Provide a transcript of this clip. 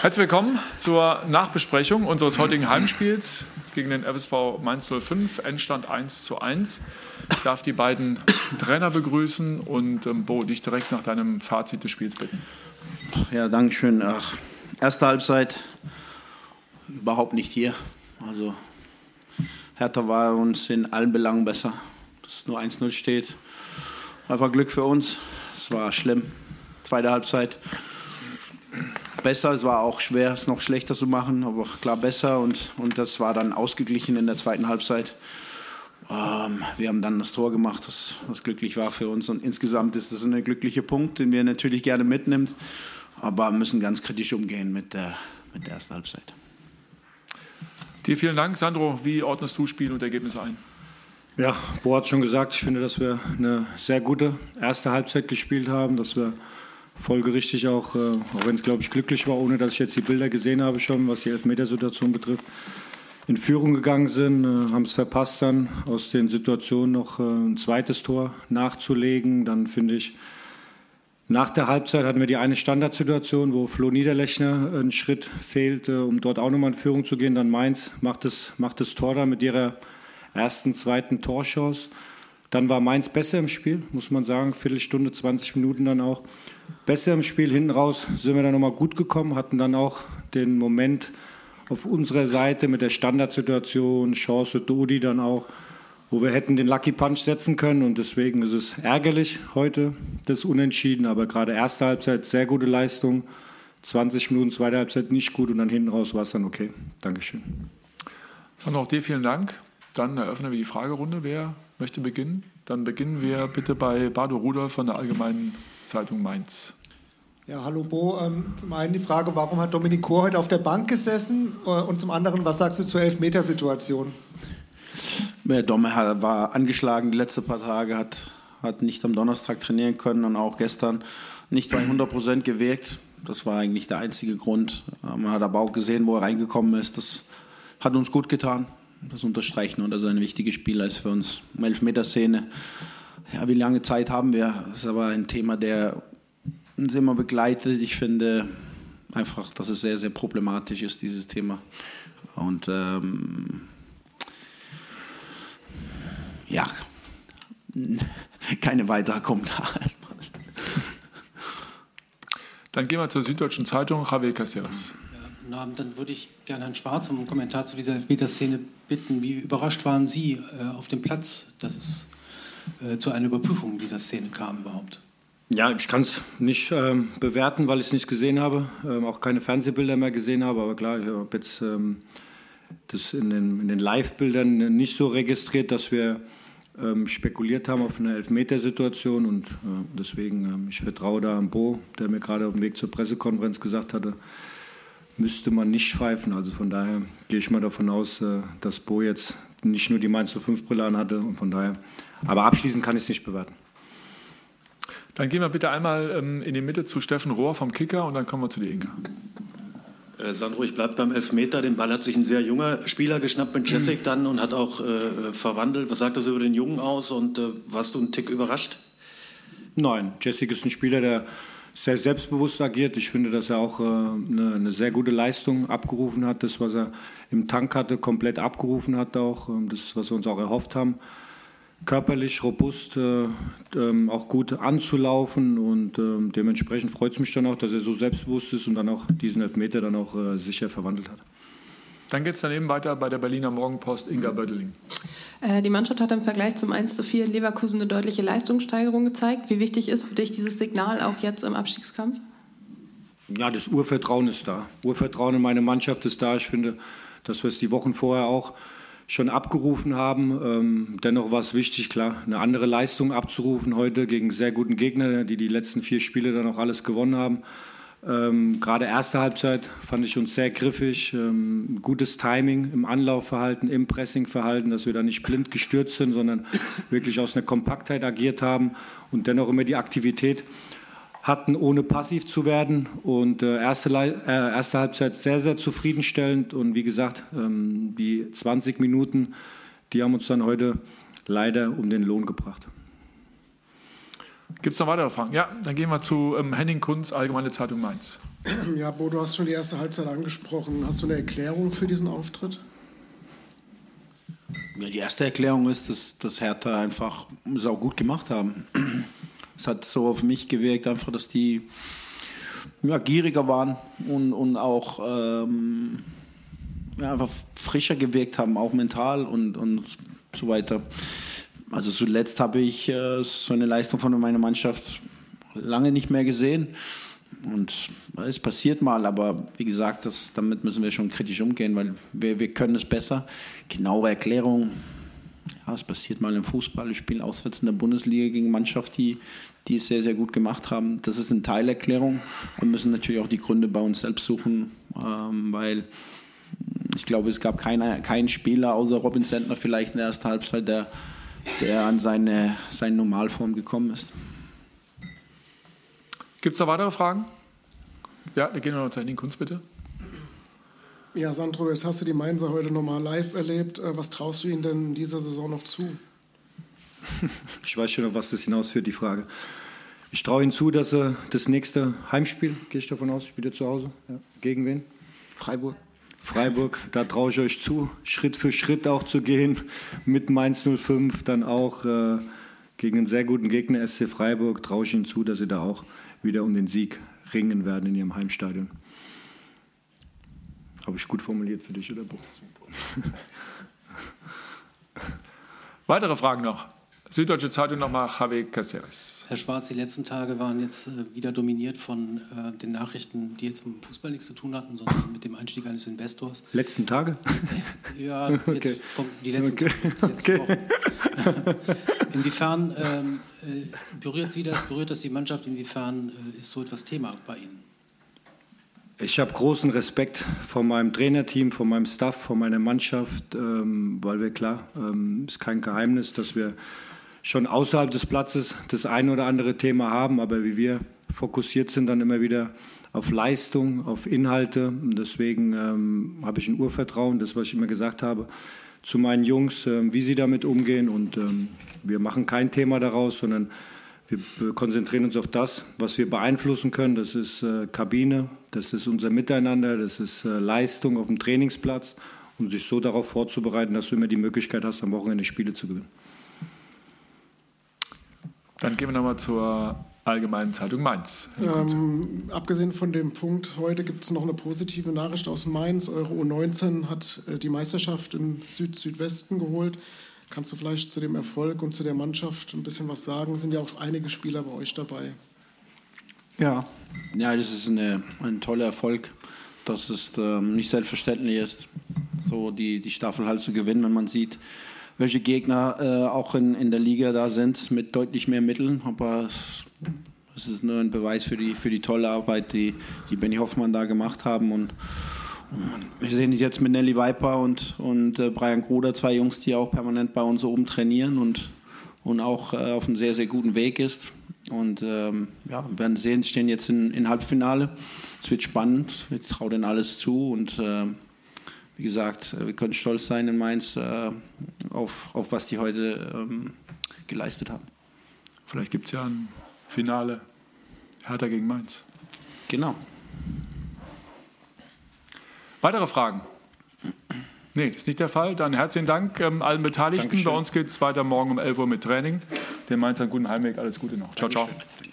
Herzlich willkommen zur Nachbesprechung unseres heutigen Heimspiels gegen den FSV Mainz 05, Endstand 1 zu 1. Ich darf die beiden Trainer begrüßen und ähm, Bo, dich direkt nach deinem Fazit des Spiels bitten. Ja, danke schön. Ach, erste Halbzeit überhaupt nicht hier. Also Hertha war uns in allen Belangen besser. Dass es nur 1-0 steht. Einfach Glück für uns. Es war schlimm. Zweite Halbzeit besser. Es war auch schwer, es noch schlechter zu machen, aber klar besser. Und, und das war dann ausgeglichen in der zweiten Halbzeit. Ähm, wir haben dann das Tor gemacht, das, was glücklich war für uns. Und insgesamt ist das ein glücklicher Punkt, den wir natürlich gerne mitnehmen. Aber müssen ganz kritisch umgehen mit der, mit der ersten Halbzeit. Dir vielen Dank. Sandro, wie ordnest du Spiel und Ergebnisse ein? Ja, Bo hat schon gesagt, ich finde, dass wir eine sehr gute erste Halbzeit gespielt haben, dass wir folgerichtig auch, äh, auch wenn es glaube ich glücklich war, ohne dass ich jetzt die Bilder gesehen habe schon, was die Elfmetersituation betrifft, in Führung gegangen sind, äh, haben es verpasst dann aus den Situationen noch äh, ein zweites Tor nachzulegen. Dann finde ich, nach der Halbzeit hatten wir die eine Standardsituation, wo Flo Niederlechner einen Schritt fehlte, um dort auch nochmal in Führung zu gehen. Dann Mainz macht das, macht das Tor da mit ihrer ersten, zweiten Torchance. Dann war Mainz besser im Spiel, muss man sagen. Viertelstunde, 20 Minuten dann auch besser im Spiel. Hinten raus sind wir dann nochmal gut gekommen, hatten dann auch den Moment auf unserer Seite mit der Standardsituation, Chance Dodi dann auch, wo wir hätten den Lucky Punch setzen können. Und deswegen ist es ärgerlich heute, das Unentschieden. Aber gerade erste Halbzeit sehr gute Leistung. 20 Minuten, zweite Halbzeit nicht gut und dann hinten raus war es dann okay. Dankeschön. Dann auch dir vielen Dank. Dann eröffnen wir die Fragerunde. Wer möchte beginnen? Dann beginnen wir bitte bei Bardo Rudolf von der Allgemeinen Zeitung Mainz. Ja, hallo Bo. Ähm, zum einen die Frage, warum hat Dominik Kohr heute auf der Bank gesessen? Äh, und zum anderen, was sagst du zur Elfmetersituation? Ja, Domme war angeschlagen die letzten paar Tage, hat, hat nicht am Donnerstag trainieren können und auch gestern nicht bei 100 Prozent gewirkt. Das war eigentlich der einzige Grund. Man hat aber auch gesehen, wo er reingekommen ist. Das hat uns gut getan. Das unterstreichen und dass er ein wichtiges Spieler ist für uns. Um Elfmeterszene. Ja, wie lange Zeit haben wir? Das ist aber ein Thema, der uns immer begleitet. Ich finde einfach, dass es sehr, sehr problematisch ist, dieses Thema. Und ähm, ja, keine weitere Kommentare erstmal. Dann gehen wir zur Süddeutschen Zeitung, Javier Casillas. Ja, dann würde ich gerne Herrn Schwarz um einen Kommentar zu dieser Elfmeterszene bitten. Wie überrascht waren Sie äh, auf dem Platz, dass es äh, zu einer Überprüfung dieser Szene kam überhaupt? Ja, ich kann es nicht ähm, bewerten, weil ich es nicht gesehen habe, ähm, auch keine Fernsehbilder mehr gesehen habe. Aber klar, ich habe jetzt ähm, das in den, in den Live-Bildern nicht so registriert, dass wir ähm, spekuliert haben auf eine Elfmetersituation. Und äh, deswegen, äh, ich vertraue da am Bo, der mir gerade auf dem Weg zur Pressekonferenz gesagt hatte, müsste man nicht pfeifen. Also von daher gehe ich mal davon aus, äh, dass Bo jetzt nicht nur die Mainz 5 Brille anhatte. Und von daher, aber abschließend kann ich es nicht bewerten. Dann gehen wir bitte einmal ähm, in die Mitte zu Steffen Rohr vom Kicker und dann kommen wir zu dir, Inka. Äh, Sandro, ich bleibe beim Elfmeter. Den Ball hat sich ein sehr junger Spieler geschnappt mit Jessic dann und hat auch äh, verwandelt. Was sagt das über den Jungen aus und äh, warst du einen Tick überrascht? Nein, Jessic ist ein Spieler, der sehr selbstbewusst agiert. Ich finde, dass er auch äh, eine, eine, sehr gute Leistung abgerufen hat. Das, was er im Tank hatte, komplett abgerufen hat auch. Ähm, das, was wir uns auch erhofft haben körperlich robust, äh, ähm, auch gut anzulaufen und äh, dementsprechend freut es mich dann auch, dass er so selbstbewusst ist und dann auch diesen Elfmeter dann auch äh, sicher verwandelt hat. Dann geht es daneben weiter bei der Berliner Morgenpost Inga Bödeling. Äh, die Mannschaft hat im Vergleich zum 1 zu 4 Leverkusen eine deutliche Leistungssteigerung gezeigt. Wie wichtig ist für dich dieses Signal auch jetzt im Abstiegskampf? Ja, das Urvertrauen ist da. Urvertrauen in meine Mannschaft ist da. Ich finde, dass wir es die Wochen vorher auch schon abgerufen haben. Ähm, dennoch war es wichtig, klar, eine andere Leistung abzurufen heute gegen sehr guten Gegner, die die letzten vier Spiele dann auch alles gewonnen haben. Ähm, gerade erste Halbzeit fand ich uns sehr griffig, ähm, gutes Timing im Anlaufverhalten, im Pressingverhalten, dass wir da nicht blind gestürzt sind, sondern wirklich aus einer Kompaktheit agiert haben und dennoch immer die Aktivität hatten, ohne passiv zu werden. Und äh, erste, äh, erste Halbzeit sehr, sehr zufriedenstellend. Und wie gesagt, ähm, die 20 Minuten, die haben uns dann heute leider um den Lohn gebracht. Gibt es noch weitere Fragen? Ja, dann gehen wir zu ähm, Henning Kunz, Allgemeine Zeitung Mainz. Ja, Bo, du hast schon die erste Halbzeit angesprochen. Hast du eine Erklärung für diesen Auftritt? Ja, die erste Erklärung ist, dass, dass Hertha einfach es auch gut gemacht haben. Es hat so auf mich gewirkt, einfach, dass die ja, gieriger waren und, und auch ähm, ja, einfach frischer gewirkt haben, auch mental und, und so weiter. Also zuletzt habe ich äh, so eine Leistung von meiner Mannschaft lange nicht mehr gesehen. Und es passiert mal, aber wie gesagt, das, damit müssen wir schon kritisch umgehen, weil wir, wir können es besser. Genaue Erklärung, ja, es passiert mal im Fußball. Wir spielen auswärts in der Bundesliga gegen Mannschaft, die, die es sehr, sehr gut gemacht haben. Das ist eine Teilerklärung. Wir müssen natürlich auch die Gründe bei uns selbst suchen, ähm, weil ich glaube, es gab keine, keinen Spieler außer Robin Sentner vielleicht in der ersten Halbzeit, der, der an seine, seine Normalform gekommen ist. Gibt es da weitere Fragen? Ja, da gehen wir noch zu Henning Kunz, bitte. Ja, Sandro, jetzt hast du die Mainzer heute nochmal live erlebt. Äh, was traust du ihnen denn in dieser Saison noch zu? Ich weiß schon, auf was das hinausführt, die Frage. Ich traue ihnen zu, dass er das nächste Heimspiel, gehe ich davon aus, spielt er zu Hause. Ja. Gegen wen? Freiburg. Freiburg, da traue ich euch zu, Schritt für Schritt auch zu gehen. Mit Mainz 05, dann auch äh, gegen einen sehr guten Gegner, SC Freiburg, traue ich ihnen zu, dass sie da auch wieder um den Sieg ringen werden in ihrem Heimstadion. Habe ich gut formuliert für dich, oder Bus? Weitere Fragen noch? Süddeutsche Zeitung nochmal, Javi Caceres. Herr Schwarz, die letzten Tage waren jetzt äh, wieder dominiert von äh, den Nachrichten, die jetzt mit dem Fußball nichts zu tun hatten, sondern mit dem Einstieg eines Investors. Letzten Tage? ja, jetzt okay. kommen die letzten, okay. letzten okay. Wochen. Inwiefern ähm, äh, berührt, Sie das, berührt das die Mannschaft? Inwiefern äh, ist so etwas Thema bei Ihnen? Ich habe großen Respekt vor meinem Trainerteam, vor meinem Staff, vor meiner Mannschaft, ähm, weil wir klar, ähm, ist kein Geheimnis, dass wir schon außerhalb des Platzes das ein oder andere Thema haben, aber wie wir fokussiert sind dann immer wieder auf Leistung, auf Inhalte. Und deswegen ähm, habe ich ein Urvertrauen, das, was ich immer gesagt habe, zu meinen Jungs, äh, wie sie damit umgehen. Und ähm, wir machen kein Thema daraus, sondern wir konzentrieren uns auf das, was wir beeinflussen können. Das ist äh, Kabine, das ist unser Miteinander, das ist äh, Leistung auf dem Trainingsplatz und sich so darauf vorzubereiten, dass du immer die Möglichkeit hast, am Wochenende Spiele zu gewinnen. Dann gehen wir nochmal zur Allgemeinen Zeitung Mainz. Ähm, abgesehen von dem Punkt, heute gibt es noch eine positive Nachricht aus Mainz. Eure U19 hat äh, die Meisterschaft im Süd-Südwesten geholt. Kannst du vielleicht zu dem Erfolg und zu der Mannschaft ein bisschen was sagen? Sind ja auch einige Spieler bei euch dabei. Ja, ja das ist eine, ein toller Erfolg. Das ist ähm, nicht selbstverständlich ist, so die, die Staffel halt zu gewinnen, wenn man sieht, welche Gegner äh, auch in, in der Liga da sind mit deutlich mehr Mitteln. Aber es, es ist nur ein Beweis für die, für die tolle Arbeit, die, die Benny Hoffmann da gemacht haben. Und, und wir sehen jetzt mit Nelly Viper und, und äh, Brian Gruder, zwei Jungs, die auch permanent bei uns oben trainieren und, und auch äh, auf einem sehr, sehr guten Weg ist. Und ähm, ja, wir werden sehen, stehen jetzt in, in Halbfinale. Es wird spannend, wir trauen denen alles zu und äh, wie gesagt, äh, wir können stolz sein in Mainz äh, auf, auf was die heute ähm, geleistet haben. Vielleicht gibt es ja ein Finale Hertha gegen Mainz. Genau. Weitere Fragen? Nee, das ist nicht der Fall. Dann herzlichen Dank ähm, allen Beteiligten. Dankeschön. Bei uns geht es weiter morgen um 11 Uhr mit Training. Den Mainz einen guten Heimweg. Alles Gute noch. Ciao, Dankeschön. ciao.